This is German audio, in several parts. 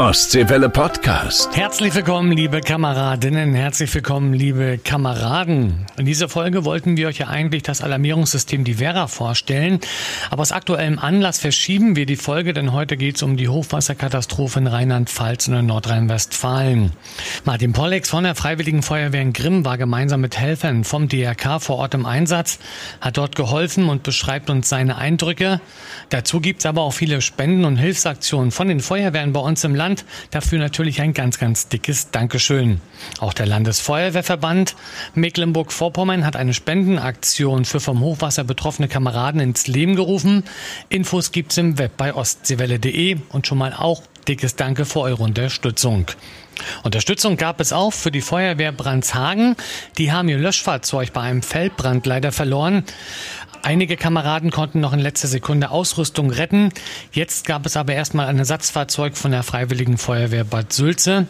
Ostseewelle Podcast. Herzlich willkommen, liebe Kameradinnen, herzlich willkommen, liebe Kameraden. In dieser Folge wollten wir euch ja eigentlich das Alarmierungssystem die Vera vorstellen, aber aus aktuellem Anlass verschieben wir die Folge, denn heute geht es um die Hochwasserkatastrophe in Rheinland-Pfalz und in Nordrhein-Westfalen. Martin Pollex von der Freiwilligen Feuerwehr in Grimm war gemeinsam mit Helfern vom DRK vor Ort im Einsatz, hat dort geholfen und beschreibt uns seine Eindrücke. Dazu gibt es aber auch viele Spenden und Hilfsaktionen von den Feuerwehren bei uns im Land Land. Dafür natürlich ein ganz, ganz dickes Dankeschön. Auch der Landesfeuerwehrverband Mecklenburg-Vorpommern hat eine Spendenaktion für vom Hochwasser betroffene Kameraden ins Leben gerufen. Infos gibt's im Web bei ostseewelle.de und schon mal auch dickes Danke für eure Unterstützung. Unterstützung gab es auch für die Feuerwehr Brandshagen. Die haben ihr Löschfahrzeug bei einem Feldbrand leider verloren. Einige Kameraden konnten noch in letzter Sekunde Ausrüstung retten. Jetzt gab es aber erstmal ein Ersatzfahrzeug von der Freiwilligen Feuerwehr Bad Sülze.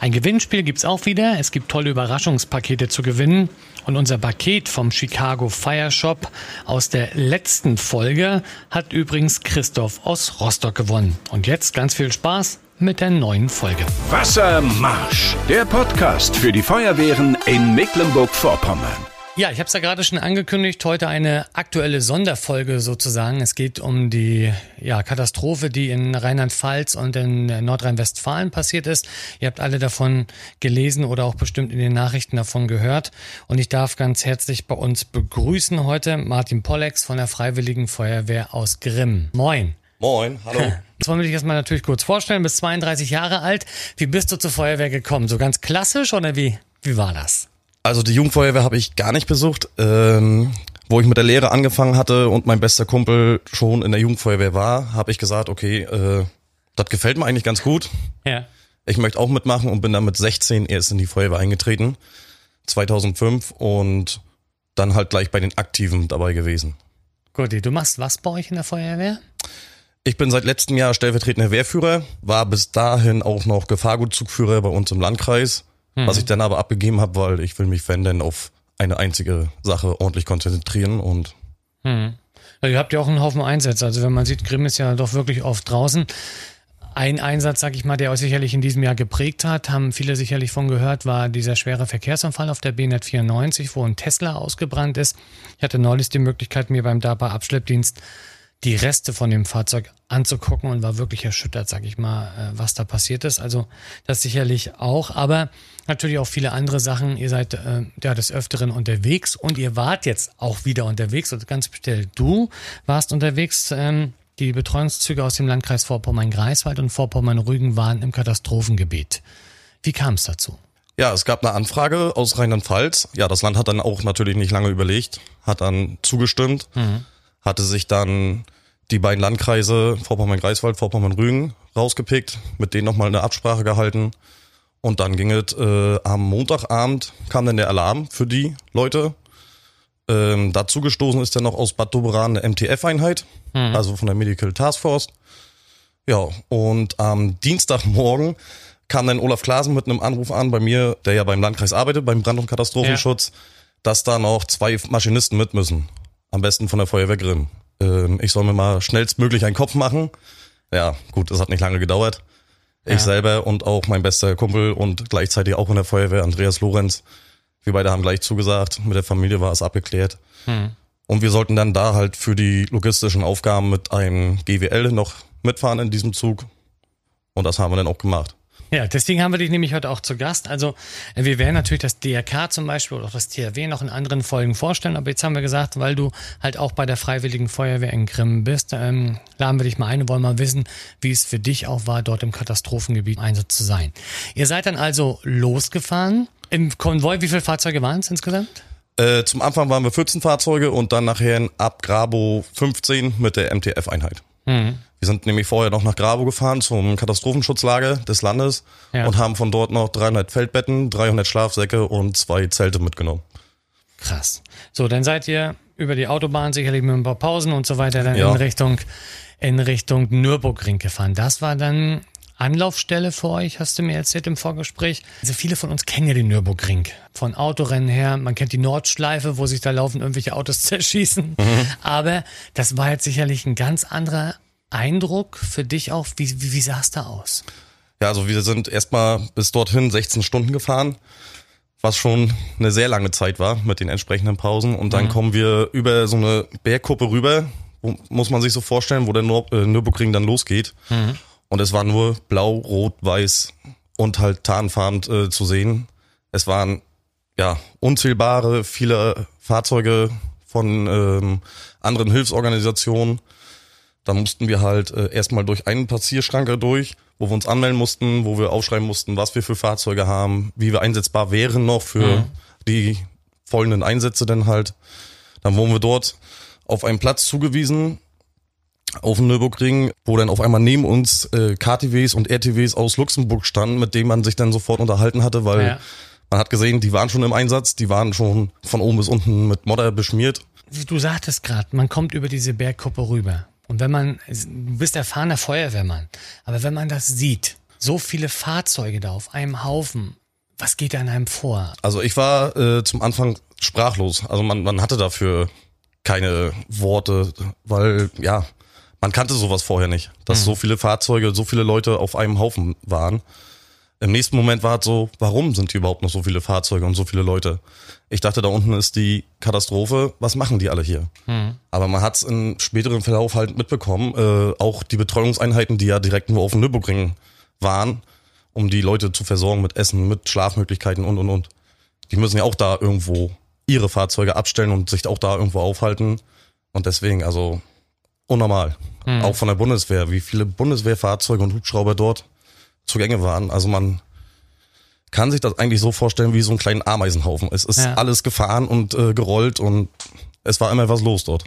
Ein Gewinnspiel gibt's auch wieder. Es gibt tolle Überraschungspakete zu gewinnen. Und unser Paket vom Chicago Fire Shop aus der letzten Folge hat übrigens Christoph aus Rostock gewonnen. Und jetzt ganz viel Spaß mit der neuen Folge. Wassermarsch, der Podcast für die Feuerwehren in Mecklenburg-Vorpommern. Ja, ich habe es ja gerade schon angekündigt, heute eine aktuelle Sonderfolge sozusagen. Es geht um die ja, Katastrophe, die in Rheinland-Pfalz und in Nordrhein-Westfalen passiert ist. Ihr habt alle davon gelesen oder auch bestimmt in den Nachrichten davon gehört. Und ich darf ganz herzlich bei uns begrüßen heute Martin Pollex von der Freiwilligen Feuerwehr aus Grimm. Moin. Moin, hallo. Jetzt wollen wir dich erstmal natürlich kurz vorstellen. Bist 32 Jahre alt. Wie bist du zur Feuerwehr gekommen? So ganz klassisch oder wie, wie war das? Also die Jugendfeuerwehr habe ich gar nicht besucht. Ähm, wo ich mit der Lehre angefangen hatte und mein bester Kumpel schon in der Jugendfeuerwehr war, habe ich gesagt, okay, äh, das gefällt mir eigentlich ganz gut. Ja. Ich möchte auch mitmachen und bin dann mit 16 erst in die Feuerwehr eingetreten, 2005 und dann halt gleich bei den Aktiven dabei gewesen. Guti, du machst was bei euch in der Feuerwehr? Ich bin seit letztem Jahr stellvertretender Wehrführer, war bis dahin auch noch Gefahrgutzugführer bei uns im Landkreis Mhm. Was ich dann aber abgegeben habe, weil ich will mich, wenn denn, auf eine einzige Sache ordentlich konzentrieren und. Mhm. Ja, ihr habt ja auch einen Haufen Einsätze. Also wenn man sieht, Grimm ist ja doch wirklich oft draußen. Ein Einsatz, sag ich mal, der euch sicherlich in diesem Jahr geprägt hat, haben viele sicherlich von gehört, war dieser schwere Verkehrsunfall auf der B194, wo ein Tesla ausgebrannt ist. Ich hatte neulich die Möglichkeit, mir beim DAPA Abschleppdienst die Reste von dem Fahrzeug anzugucken und war wirklich erschüttert, sag ich mal, äh, was da passiert ist. Also das sicherlich auch, aber natürlich auch viele andere Sachen. Ihr seid äh, ja des Öfteren unterwegs und ihr wart jetzt auch wieder unterwegs und ganz speziell du warst unterwegs. Ähm, die Betreuungszüge aus dem Landkreis Vorpommern-Greifswald und Vorpommern-Rügen waren im Katastrophengebiet. Wie kam es dazu? Ja, es gab eine Anfrage aus Rheinland-Pfalz. Ja, das Land hat dann auch natürlich nicht lange überlegt, hat dann zugestimmt, mhm. Hatte sich dann die beiden Landkreise Vorpommern-Greifswald, Vorpommern-Rügen rausgepickt, mit denen nochmal eine Absprache gehalten. Und dann ging es äh, am Montagabend, kam dann der Alarm für die Leute. Ähm, dazu gestoßen ist dann noch aus Bad Doberan eine MTF-Einheit, mhm. also von der Medical Task Force. Ja, und am Dienstagmorgen kam dann Olaf Klasen mit einem Anruf an bei mir, der ja beim Landkreis arbeitet, beim Brand- und Katastrophenschutz, ja. dass da noch zwei Maschinisten mit müssen. Am besten von der Feuerwehr Grimm ähm, ich soll mir mal schnellstmöglich einen Kopf machen. Ja, gut, das hat nicht lange gedauert. Ich ja. selber und auch mein bester Kumpel und gleichzeitig auch in der Feuerwehr, Andreas Lorenz. Wir beide haben gleich zugesagt. Mit der Familie war es abgeklärt. Hm. Und wir sollten dann da halt für die logistischen Aufgaben mit einem GWL noch mitfahren in diesem Zug. Und das haben wir dann auch gemacht. Ja, deswegen haben wir dich nämlich heute auch zu Gast. Also wir werden natürlich das DRK zum Beispiel oder auch das THW noch in anderen Folgen vorstellen, aber jetzt haben wir gesagt, weil du halt auch bei der Freiwilligen Feuerwehr in Grimm bist, ähm, laden wir dich mal ein und wollen mal wissen, wie es für dich auch war, dort im Katastrophengebiet Einsatz zu sein. Ihr seid dann also losgefahren. Im Konvoi, wie viele Fahrzeuge waren es insgesamt? Äh, zum Anfang waren wir 14 Fahrzeuge und dann nachher ab Grabo 15 mit der MTF-Einheit. Mhm. Wir sind nämlich vorher noch nach Grabo gefahren zum Katastrophenschutzlager des Landes ja. und haben von dort noch 300 Feldbetten, 300 Schlafsäcke und zwei Zelte mitgenommen. Krass. So, dann seid ihr über die Autobahn sicherlich mit ein paar Pausen und so weiter dann ja. in Richtung in Richtung Nürburgring gefahren. Das war dann Anlaufstelle für euch, hast du mir erzählt im Vorgespräch. Also viele von uns kennen ja den Nürburgring. Von Autorennen her, man kennt die Nordschleife, wo sich da laufen irgendwelche Autos zerschießen. Mhm. Aber das war jetzt sicherlich ein ganz anderer Eindruck für dich auch? Wie, wie, wie sah es da aus? Ja, also wir sind erstmal bis dorthin 16 Stunden gefahren, was schon eine sehr lange Zeit war mit den entsprechenden Pausen. Und dann mhm. kommen wir über so eine Bergkuppe rüber, wo, muss man sich so vorstellen, wo der äh, Nürburgring dann losgeht. Mhm. Und es war nur blau, rot, weiß und halt tarnfarben äh, zu sehen. Es waren ja unzählbare, viele Fahrzeuge von ähm, anderen Hilfsorganisationen. Da mussten wir halt äh, erstmal durch einen Passierschranke durch, wo wir uns anmelden mussten, wo wir aufschreiben mussten, was wir für Fahrzeuge haben, wie wir einsetzbar wären noch für mhm. die folgenden Einsätze denn halt. Dann wurden wir dort auf einen Platz zugewiesen, auf dem Nürburgring, wo dann auf einmal neben uns äh, KTWs und RTWs aus Luxemburg standen, mit denen man sich dann sofort unterhalten hatte, weil ja. Man hat gesehen, die waren schon im Einsatz, die waren schon von oben bis unten mit Modder beschmiert. Du sagtest gerade, man kommt über diese Bergkuppe rüber. Und wenn man, du bist erfahrener Feuerwehrmann, aber wenn man das sieht, so viele Fahrzeuge da auf einem Haufen, was geht da in einem vor? Also ich war äh, zum Anfang sprachlos. Also man, man hatte dafür keine Worte, weil ja, man kannte sowas vorher nicht, dass mhm. so viele Fahrzeuge, so viele Leute auf einem Haufen waren. Im nächsten Moment war es so, warum sind hier überhaupt noch so viele Fahrzeuge und so viele Leute? Ich dachte, da unten ist die Katastrophe, was machen die alle hier? Mhm. Aber man hat es im späteren Verlauf halt mitbekommen, äh, auch die Betreuungseinheiten, die ja direkt nur auf dem Nürburgring waren, um die Leute zu versorgen mit Essen, mit Schlafmöglichkeiten und und und. Die müssen ja auch da irgendwo ihre Fahrzeuge abstellen und sich auch da irgendwo aufhalten. Und deswegen, also unnormal. Mhm. Auch von der Bundeswehr, wie viele Bundeswehrfahrzeuge und Hubschrauber dort zugänge waren. Also man kann sich das eigentlich so vorstellen wie so einen kleinen Ameisenhaufen. Es ist ja. alles gefahren und äh, gerollt und es war immer was los dort.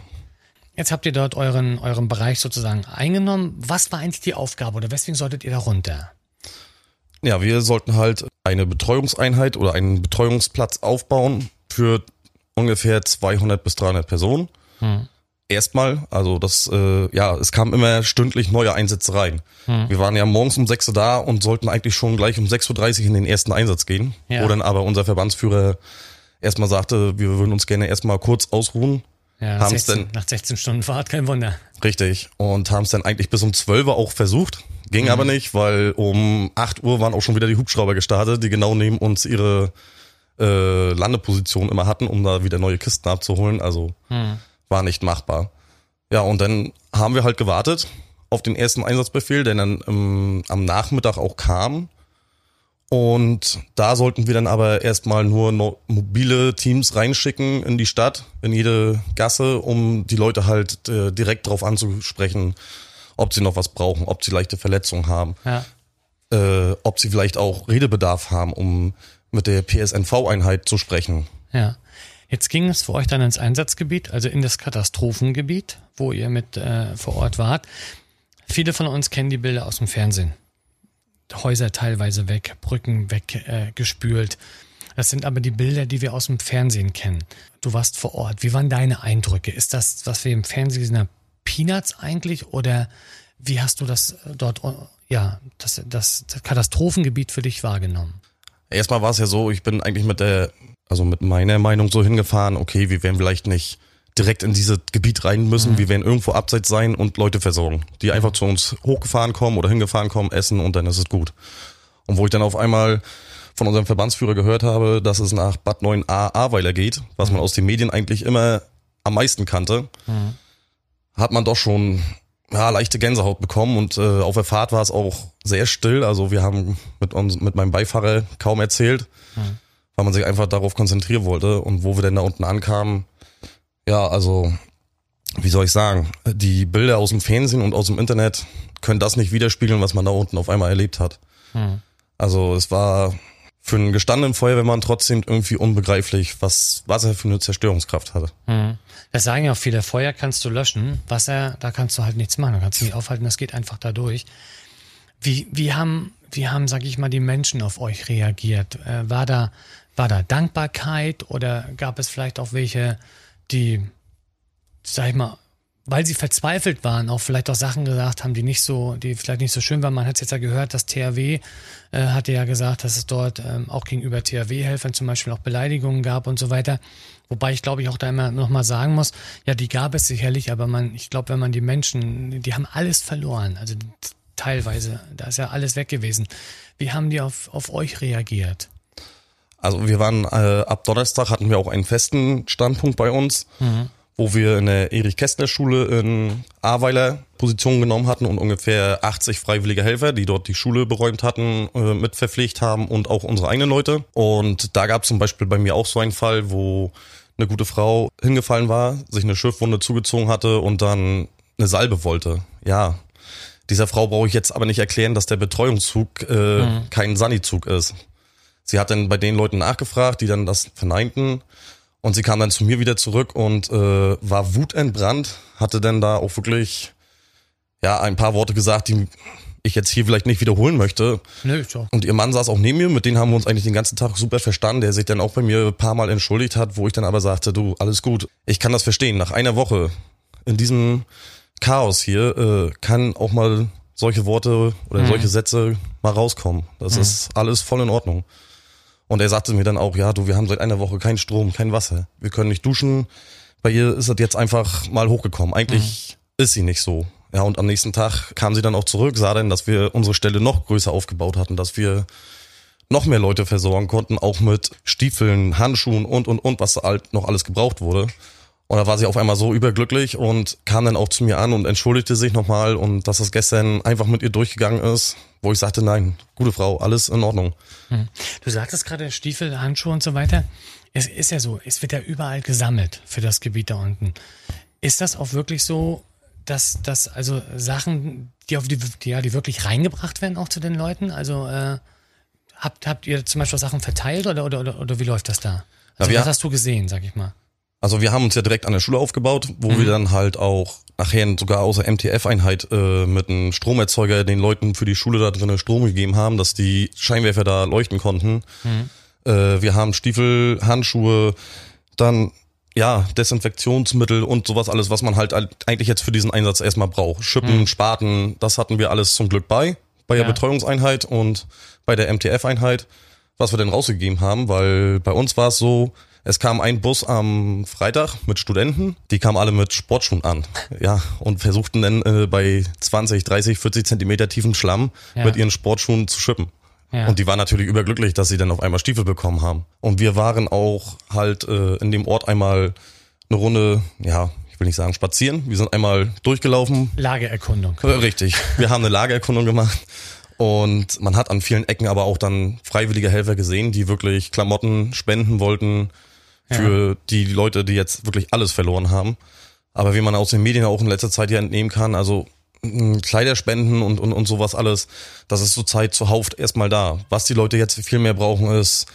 Jetzt habt ihr dort euren, euren Bereich sozusagen eingenommen. Was war eigentlich die Aufgabe oder weswegen solltet ihr da runter? Ja, wir sollten halt eine Betreuungseinheit oder einen Betreuungsplatz aufbauen für ungefähr 200 bis 300 Personen. Hm. Erstmal, also das, äh, ja, es kamen immer stündlich neue Einsätze rein. Hm. Wir waren ja morgens um 6 Uhr da und sollten eigentlich schon gleich um 6.30 Uhr in den ersten Einsatz gehen. Ja. Wo dann aber unser Verbandsführer erstmal sagte, wir würden uns gerne erstmal kurz ausruhen. Ja, 16, dann, nach 16 Stunden Fahrt, kein Wunder. Richtig. Und haben es dann eigentlich bis um 12 Uhr auch versucht. Ging mhm. aber nicht, weil um 8 Uhr waren auch schon wieder die Hubschrauber gestartet, die genau neben uns ihre äh, Landeposition immer hatten, um da wieder neue Kisten abzuholen. Also mhm war nicht machbar. Ja, und dann haben wir halt gewartet auf den ersten Einsatzbefehl, der dann ähm, am Nachmittag auch kam. Und da sollten wir dann aber erstmal nur no mobile Teams reinschicken in die Stadt, in jede Gasse, um die Leute halt äh, direkt darauf anzusprechen, ob sie noch was brauchen, ob sie leichte Verletzungen haben, ja. äh, ob sie vielleicht auch Redebedarf haben, um mit der PSNV-Einheit zu sprechen. Ja. Jetzt ging es für euch dann ins Einsatzgebiet, also in das Katastrophengebiet, wo ihr mit äh, vor Ort wart. Viele von uns kennen die Bilder aus dem Fernsehen. Häuser teilweise weg, Brücken weggespült. Äh, das sind aber die Bilder, die wir aus dem Fernsehen kennen. Du warst vor Ort. Wie waren deine Eindrücke? Ist das, was wir im Fernsehen sehen, Peanuts eigentlich? Oder wie hast du das dort, ja, das, das, das Katastrophengebiet für dich wahrgenommen? Erstmal war es ja so, ich bin eigentlich mit der also mit meiner Meinung so hingefahren, okay, wir werden vielleicht nicht direkt in dieses Gebiet rein müssen, mhm. wir werden irgendwo abseits sein und Leute versorgen, die einfach zu uns hochgefahren kommen oder hingefahren kommen, essen und dann ist es gut. Und wo ich dann auf einmal von unserem Verbandsführer gehört habe, dass es nach Bad 9a Ahrweiler geht, was mhm. man aus den Medien eigentlich immer am meisten kannte, mhm. hat man doch schon ja, leichte Gänsehaut bekommen und äh, auf der Fahrt war es auch sehr still. Also wir haben mit uns, mit meinem Beifahrer kaum erzählt. Mhm weil man sich einfach darauf konzentrieren wollte. Und wo wir denn da unten ankamen, ja, also, wie soll ich sagen, die Bilder aus dem Fernsehen und aus dem Internet können das nicht widerspiegeln, was man da unten auf einmal erlebt hat. Hm. Also es war für einen gestandenen Feuerwehrmann trotzdem irgendwie unbegreiflich, was Wasser für eine Zerstörungskraft hatte. Hm. Das sagen ja auch viele, Feuer kannst du löschen, Wasser, da kannst du halt nichts machen, da kannst du nicht aufhalten, das geht einfach da durch. Wie, wie haben, wie haben, sag ich mal, die Menschen auf euch reagiert? Äh, war da, war da Dankbarkeit oder gab es vielleicht auch welche, die, sag ich mal, weil sie verzweifelt waren, auch vielleicht auch Sachen gesagt haben, die nicht so, die vielleicht nicht so schön waren. Man hat es jetzt ja gehört, dass THW äh, hatte ja gesagt, dass es dort ähm, auch gegenüber THW-Helfern zum Beispiel auch Beleidigungen gab und so weiter. Wobei ich glaube ich auch da immer nochmal sagen muss, ja, die gab es sicherlich, aber man, ich glaube, wenn man die Menschen, die haben alles verloren. Also teilweise. Da ist ja alles weg gewesen. Wie haben die auf, auf euch reagiert? Also wir waren äh, ab Donnerstag hatten wir auch einen festen Standpunkt bei uns, mhm. wo wir in der Erich-Kästner-Schule in Ahrweiler Position genommen hatten und ungefähr 80 freiwillige Helfer, die dort die Schule beräumt hatten, äh, mit verpflegt haben und auch unsere eigenen Leute. Und da gab es zum Beispiel bei mir auch so einen Fall, wo eine gute Frau hingefallen war, sich eine Schiffwunde zugezogen hatte und dann eine Salbe wollte. Ja, dieser Frau brauche ich jetzt aber nicht erklären, dass der Betreuungszug äh, mhm. kein Sanizug ist. Sie hat dann bei den Leuten nachgefragt, die dann das verneinten. Und sie kam dann zu mir wieder zurück und äh, war wutentbrannt, hatte dann da auch wirklich ja ein paar Worte gesagt, die ich jetzt hier vielleicht nicht wiederholen möchte. Nö, so. Und ihr Mann saß auch neben mir, mit denen haben wir uns eigentlich den ganzen Tag super verstanden, der sich dann auch bei mir ein paar Mal entschuldigt hat, wo ich dann aber sagte, du, alles gut. Ich kann das verstehen. Nach einer Woche in diesem Chaos hier äh, kann auch mal solche Worte oder mhm. solche Sätze mal rauskommen. Das mhm. ist alles voll in Ordnung. Und er sagte mir dann auch, ja, du, wir haben seit einer Woche keinen Strom, kein Wasser. Wir können nicht duschen. Bei ihr ist das jetzt einfach mal hochgekommen. Eigentlich mhm. ist sie nicht so. Ja, und am nächsten Tag kam sie dann auch zurück, sah dann, dass wir unsere Stelle noch größer aufgebaut hatten, dass wir noch mehr Leute versorgen konnten, auch mit Stiefeln, Handschuhen und, und, und, was halt noch alles gebraucht wurde. Und da war sie auf einmal so überglücklich und kam dann auch zu mir an und entschuldigte sich nochmal und dass das gestern einfach mit ihr durchgegangen ist, wo ich sagte, nein, gute Frau, alles in Ordnung. Hm. Du sagtest gerade Stiefel, Handschuhe und so weiter. Es ist ja so, es wird ja überall gesammelt für das Gebiet da unten. Ist das auch wirklich so, dass, dass also Sachen, die auf die, die, ja, die wirklich reingebracht werden auch zu den Leuten? Also äh, habt, habt ihr zum Beispiel Sachen verteilt oder, oder, oder, oder wie läuft das da? Also, was hast du gesehen, sag ich mal? Also wir haben uns ja direkt an der Schule aufgebaut, wo mhm. wir dann halt auch nachher sogar außer MTF-Einheit äh, mit einem Stromerzeuger den Leuten für die Schule da drinnen Strom gegeben haben, dass die Scheinwerfer da leuchten konnten. Mhm. Äh, wir haben Stiefel, Handschuhe, dann ja, Desinfektionsmittel und sowas alles, was man halt eigentlich jetzt für diesen Einsatz erstmal braucht. Schippen, mhm. Spaten, das hatten wir alles zum Glück bei, bei der ja. Betreuungseinheit und bei der MTF-Einheit, was wir denn rausgegeben haben, weil bei uns war es so, es kam ein Bus am Freitag mit Studenten, die kamen alle mit Sportschuhen an, ja, und versuchten dann äh, bei 20, 30, 40 Zentimeter tiefen Schlamm ja. mit ihren Sportschuhen zu schippen. Ja. Und die waren natürlich überglücklich, dass sie dann auf einmal Stiefel bekommen haben. Und wir waren auch halt äh, in dem Ort einmal eine Runde, ja, ich will nicht sagen spazieren. Wir sind einmal durchgelaufen. Lagererkundung. Äh, richtig. Wir haben eine Lagererkundung gemacht. Und man hat an vielen Ecken aber auch dann freiwillige Helfer gesehen, die wirklich Klamotten spenden wollten, für ja. die Leute, die jetzt wirklich alles verloren haben. Aber wie man aus den Medien auch in letzter Zeit ja entnehmen kann, also Kleiderspenden und, und, und sowas alles, das ist zurzeit zuhauf erstmal da. Was die Leute jetzt viel mehr brauchen, ist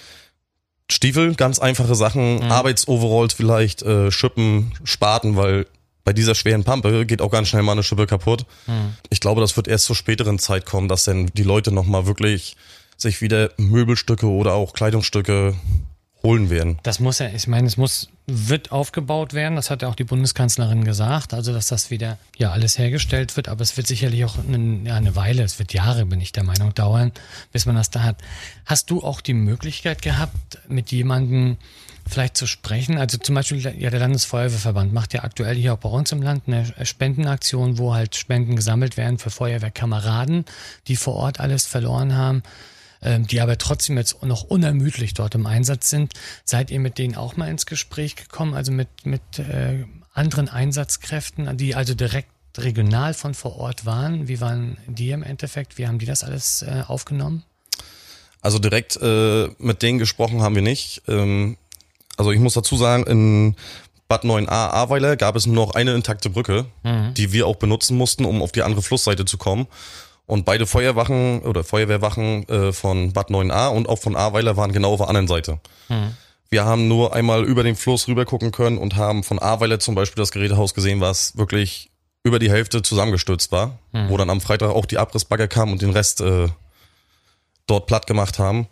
Stiefel, ganz einfache Sachen, mhm. Arbeitsoveralls vielleicht, äh, Schippen, Spaten, weil bei dieser schweren Pampe geht auch ganz schnell mal eine Schippe kaputt. Mhm. Ich glaube, das wird erst zur späteren Zeit kommen, dass denn die Leute nochmal wirklich sich wieder Möbelstücke oder auch Kleidungsstücke holen werden. Das muss ja, ich meine, es muss, wird aufgebaut werden, das hat ja auch die Bundeskanzlerin gesagt, also dass das wieder ja alles hergestellt wird, aber es wird sicherlich auch eine, eine Weile, es wird Jahre, bin ich der Meinung, dauern, bis man das da hat. Hast du auch die Möglichkeit gehabt, mit jemandem vielleicht zu sprechen? Also zum Beispiel, ja, der Landesfeuerwehrverband macht ja aktuell hier auch bei uns im Land eine Spendenaktion, wo halt Spenden gesammelt werden für Feuerwehrkameraden, die vor Ort alles verloren haben. Ähm, die aber trotzdem jetzt noch unermüdlich dort im Einsatz sind. Seid ihr mit denen auch mal ins Gespräch gekommen, also mit, mit äh, anderen Einsatzkräften, die also direkt regional von vor Ort waren? Wie waren die im Endeffekt? Wie haben die das alles äh, aufgenommen? Also direkt äh, mit denen gesprochen haben wir nicht. Ähm, also ich muss dazu sagen, in Bad 9a Ahrweiler gab es nur noch eine intakte Brücke, mhm. die wir auch benutzen mussten, um auf die andere Flussseite zu kommen. Und beide Feuerwachen oder Feuerwehrwachen äh, von Bad 9a und auch von Ahrweiler waren genau auf der anderen Seite. Mhm. Wir haben nur einmal über den Fluss rüber gucken können und haben von Ahrweiler zum Beispiel das Gerätehaus gesehen, was wirklich über die Hälfte zusammengestürzt war, mhm. wo dann am Freitag auch die Abrissbagger kamen und den Rest äh, dort platt gemacht haben.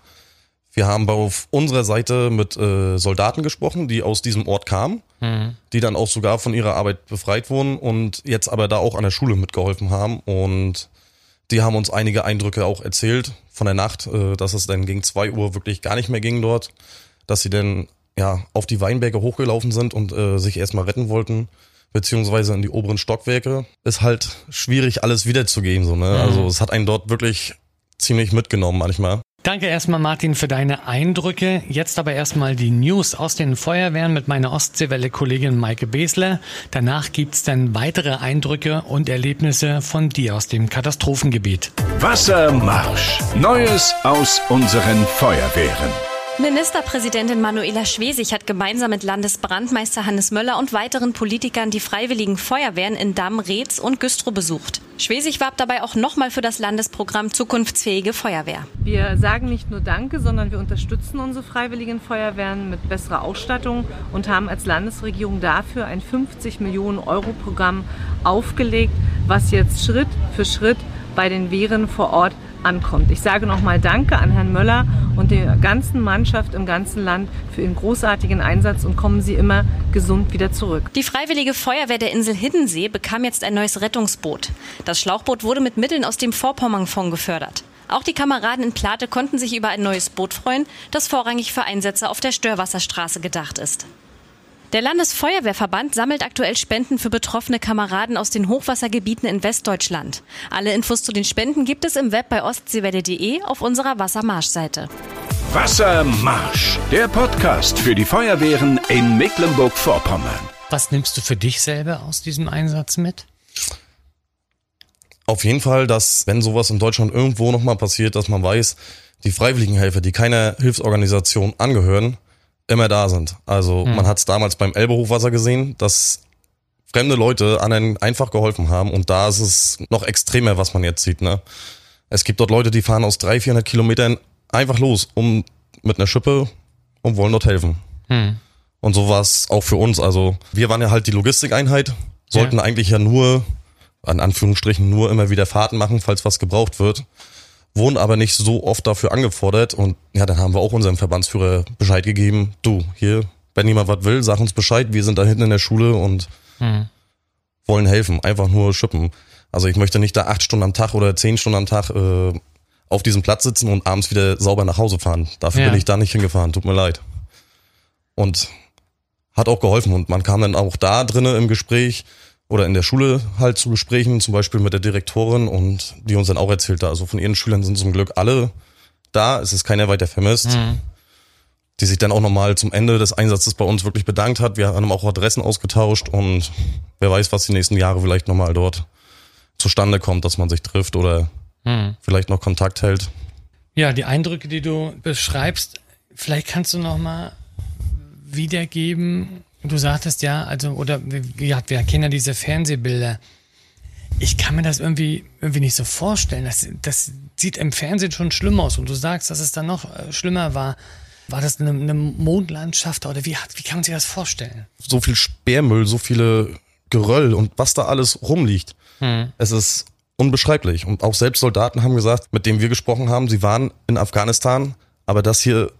Wir haben auf unserer Seite mit äh, Soldaten gesprochen, die aus diesem Ort kamen, mhm. die dann auch sogar von ihrer Arbeit befreit wurden und jetzt aber da auch an der Schule mitgeholfen haben und die haben uns einige Eindrücke auch erzählt von der Nacht, äh, dass es dann gegen zwei Uhr wirklich gar nicht mehr ging dort, dass sie dann ja auf die Weinberge hochgelaufen sind und äh, sich erstmal retten wollten, beziehungsweise in die oberen Stockwerke, ist halt schwierig, alles wiederzugeben. So, ne? Mhm. Also es hat einen dort wirklich ziemlich mitgenommen manchmal. Danke erstmal, Martin, für deine Eindrücke. Jetzt aber erstmal die News aus den Feuerwehren mit meiner Ostseewelle-Kollegin Maike Besler. Danach gibt's dann weitere Eindrücke und Erlebnisse von dir aus dem Katastrophengebiet. Wassermarsch. Neues aus unseren Feuerwehren. Ministerpräsidentin Manuela Schwesig hat gemeinsam mit Landesbrandmeister Hannes Möller und weiteren Politikern die Freiwilligen Feuerwehren in Damm, Reetz und Güstrow besucht. Schwesig warb dabei auch nochmal für das Landesprogramm Zukunftsfähige Feuerwehr. Wir sagen nicht nur Danke, sondern wir unterstützen unsere Freiwilligen Feuerwehren mit besserer Ausstattung und haben als Landesregierung dafür ein 50 Millionen Euro Programm aufgelegt, was jetzt Schritt für Schritt bei den Wehren vor Ort ankommt. Ich sage nochmal Danke an Herrn Möller und der ganzen Mannschaft im ganzen Land für ihren großartigen Einsatz und kommen Sie immer gesund wieder zurück. Die Freiwillige Feuerwehr der Insel Hiddensee bekam jetzt ein neues Rettungsboot. Das Schlauchboot wurde mit Mitteln aus dem Vorpommernfonds gefördert. Auch die Kameraden in Plate konnten sich über ein neues Boot freuen, das vorrangig für Einsätze auf der Störwasserstraße gedacht ist. Der Landesfeuerwehrverband sammelt aktuell Spenden für betroffene Kameraden aus den Hochwassergebieten in Westdeutschland. Alle Infos zu den Spenden gibt es im Web bei ostseewelle.de auf unserer Wassermarsch-Seite. Wassermarsch, der Podcast für die Feuerwehren in Mecklenburg-Vorpommern. Was nimmst du für dich selber aus diesem Einsatz mit? Auf jeden Fall, dass wenn sowas in Deutschland irgendwo nochmal passiert, dass man weiß, die Freiwilligenhelfer, die keiner Hilfsorganisation angehören, immer da sind. Also hm. man hat es damals beim Elbehochwasser gesehen, dass fremde Leute anderen einfach geholfen haben und da ist es noch extremer, was man jetzt sieht. Ne? Es gibt dort Leute, die fahren aus 300, 400 Kilometern einfach los, um mit einer Schippe und wollen dort helfen. Hm. Und so war es auch für uns. Also wir waren ja halt die Logistikeinheit, sollten ja. eigentlich ja nur, an Anführungsstrichen, nur immer wieder Fahrten machen, falls was gebraucht wird wurden aber nicht so oft dafür angefordert. Und ja, dann haben wir auch unserem Verbandsführer Bescheid gegeben, du, hier, wenn jemand was will, sag uns Bescheid, wir sind da hinten in der Schule und hm. wollen helfen, einfach nur schippen. Also ich möchte nicht da acht Stunden am Tag oder zehn Stunden am Tag äh, auf diesem Platz sitzen und abends wieder sauber nach Hause fahren. Dafür ja. bin ich da nicht hingefahren, tut mir leid. Und hat auch geholfen und man kam dann auch da drinnen im Gespräch, oder in der Schule halt zu Gesprächen, zum Beispiel mit der Direktorin und die uns dann auch erzählte, also von ihren Schülern sind zum Glück alle da, es ist keiner weiter vermisst. Mhm. Die sich dann auch nochmal zum Ende des Einsatzes bei uns wirklich bedankt hat. Wir haben auch Adressen ausgetauscht und wer weiß, was die nächsten Jahre vielleicht nochmal dort zustande kommt, dass man sich trifft oder mhm. vielleicht noch Kontakt hält. Ja, die Eindrücke, die du beschreibst, vielleicht kannst du nochmal wiedergeben, Du sagtest ja, also, oder ja, wir kennen ja diese Fernsehbilder. Ich kann mir das irgendwie, irgendwie nicht so vorstellen. Das, das sieht im Fernsehen schon schlimm aus. Und du sagst, dass es dann noch äh, schlimmer war. War das eine, eine Mondlandschaft oder wie, wie kann man sich das vorstellen? So viel Sperrmüll, so viele Geröll und was da alles rumliegt. Hm. Es ist unbeschreiblich. Und auch selbst Soldaten haben gesagt, mit denen wir gesprochen haben, sie waren in Afghanistan, aber das hier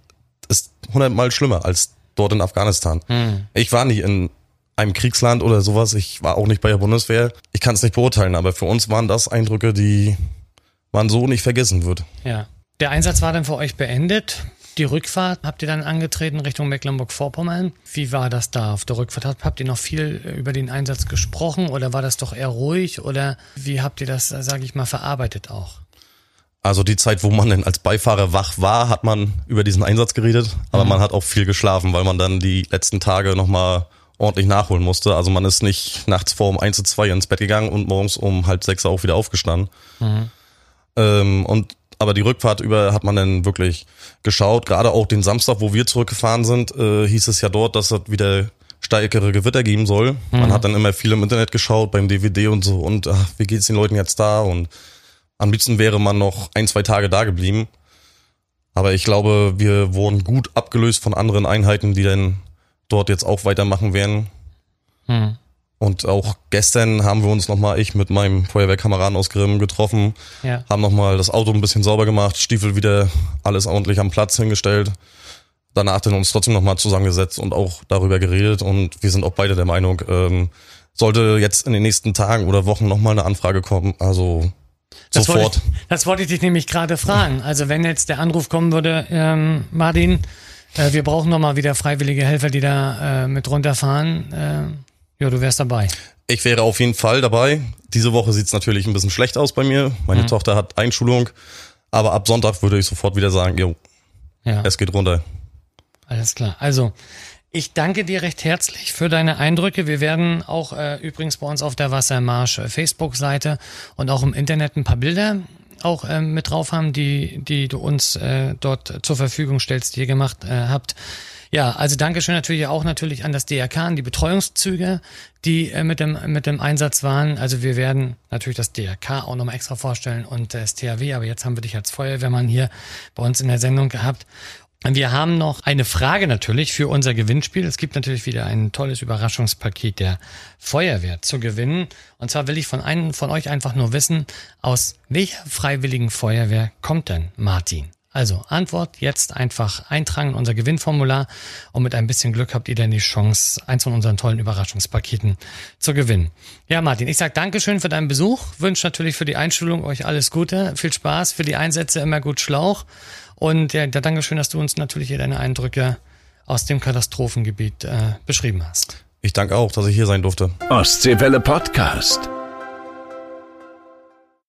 ist hundertmal schlimmer als dort in Afghanistan. Hm. Ich war nicht in einem Kriegsland oder sowas. Ich war auch nicht bei der Bundeswehr. Ich kann es nicht beurteilen, aber für uns waren das Eindrücke, die man so nicht vergessen wird. Ja. Der Einsatz war dann für euch beendet. Die Rückfahrt habt ihr dann angetreten Richtung Mecklenburg-Vorpommern. Wie war das da auf der Rückfahrt? Habt ihr noch viel über den Einsatz gesprochen oder war das doch eher ruhig oder wie habt ihr das, sage ich mal, verarbeitet auch? Also die Zeit, wo man denn als Beifahrer wach war, hat man über diesen Einsatz geredet, aber mhm. man hat auch viel geschlafen, weil man dann die letzten Tage nochmal ordentlich nachholen musste. Also man ist nicht nachts vor um eins zu zwei ins Bett gegangen und morgens um halb sechs auch wieder aufgestanden. Mhm. Ähm, und aber die Rückfahrt über hat man dann wirklich geschaut. Gerade auch den Samstag, wo wir zurückgefahren sind, äh, hieß es ja dort, dass es wieder stärkere Gewitter geben soll. Mhm. Man hat dann immer viel im Internet geschaut, beim DVD und so und ach, wie geht's den Leuten jetzt da und am liebsten wäre man noch ein, zwei Tage da geblieben. Aber ich glaube, wir wurden gut abgelöst von anderen Einheiten, die dann dort jetzt auch weitermachen werden. Hm. Und auch gestern haben wir uns nochmal, ich mit meinem Feuerwehrkameraden aus Grimm getroffen, ja. haben nochmal das Auto ein bisschen sauber gemacht, Stiefel wieder alles ordentlich am Platz hingestellt. Danach dann uns trotzdem nochmal zusammengesetzt und auch darüber geredet. Und wir sind auch beide der Meinung, ähm, sollte jetzt in den nächsten Tagen oder Wochen nochmal eine Anfrage kommen, also das Sofort. Wollte ich, das wollte ich dich nämlich gerade fragen. Also wenn jetzt der Anruf kommen würde, ähm, Martin, äh, wir brauchen nochmal wieder freiwillige Helfer, die da äh, mit runterfahren. Äh, Ja, du wärst dabei. Ich wäre auf jeden Fall dabei. Diese Woche sieht's natürlich ein bisschen schlecht aus bei mir. Meine mhm. Tochter hat Einschulung. Aber ab Sonntag würde ich sofort wieder sagen, jo, ja. es geht runter. Alles klar. Also, ich danke dir recht herzlich für deine Eindrücke. Wir werden auch äh, übrigens bei uns auf der Wassermarsch äh, Facebook-Seite und auch im Internet ein paar Bilder auch äh, mit drauf haben, die, die du uns äh, dort zur Verfügung stellst, die ihr gemacht äh, habt. Ja, also Dankeschön natürlich auch natürlich an das DRK, an die Betreuungszüge, die äh, mit dem mit dem Einsatz waren. Also wir werden natürlich das DRK auch nochmal extra vorstellen und das THW, aber jetzt haben wir dich als Feuerwehrmann hier bei uns in der Sendung gehabt. Wir haben noch eine Frage natürlich für unser Gewinnspiel. Es gibt natürlich wieder ein tolles Überraschungspaket der Feuerwehr zu gewinnen. Und zwar will ich von einem von euch einfach nur wissen, aus welcher freiwilligen Feuerwehr kommt denn Martin? Also Antwort jetzt einfach eintragen in unser Gewinnformular und mit ein bisschen Glück habt ihr dann die Chance, eins von unseren tollen Überraschungspaketen zu gewinnen. Ja, Martin, ich sage Dankeschön für deinen Besuch, wünsche natürlich für die Einstellung euch alles Gute, viel Spaß, für die Einsätze immer gut Schlauch und ja, Dankeschön, dass du uns natürlich hier deine Eindrücke aus dem Katastrophengebiet äh, beschrieben hast. Ich danke auch, dass ich hier sein durfte. Ostseewelle Podcast.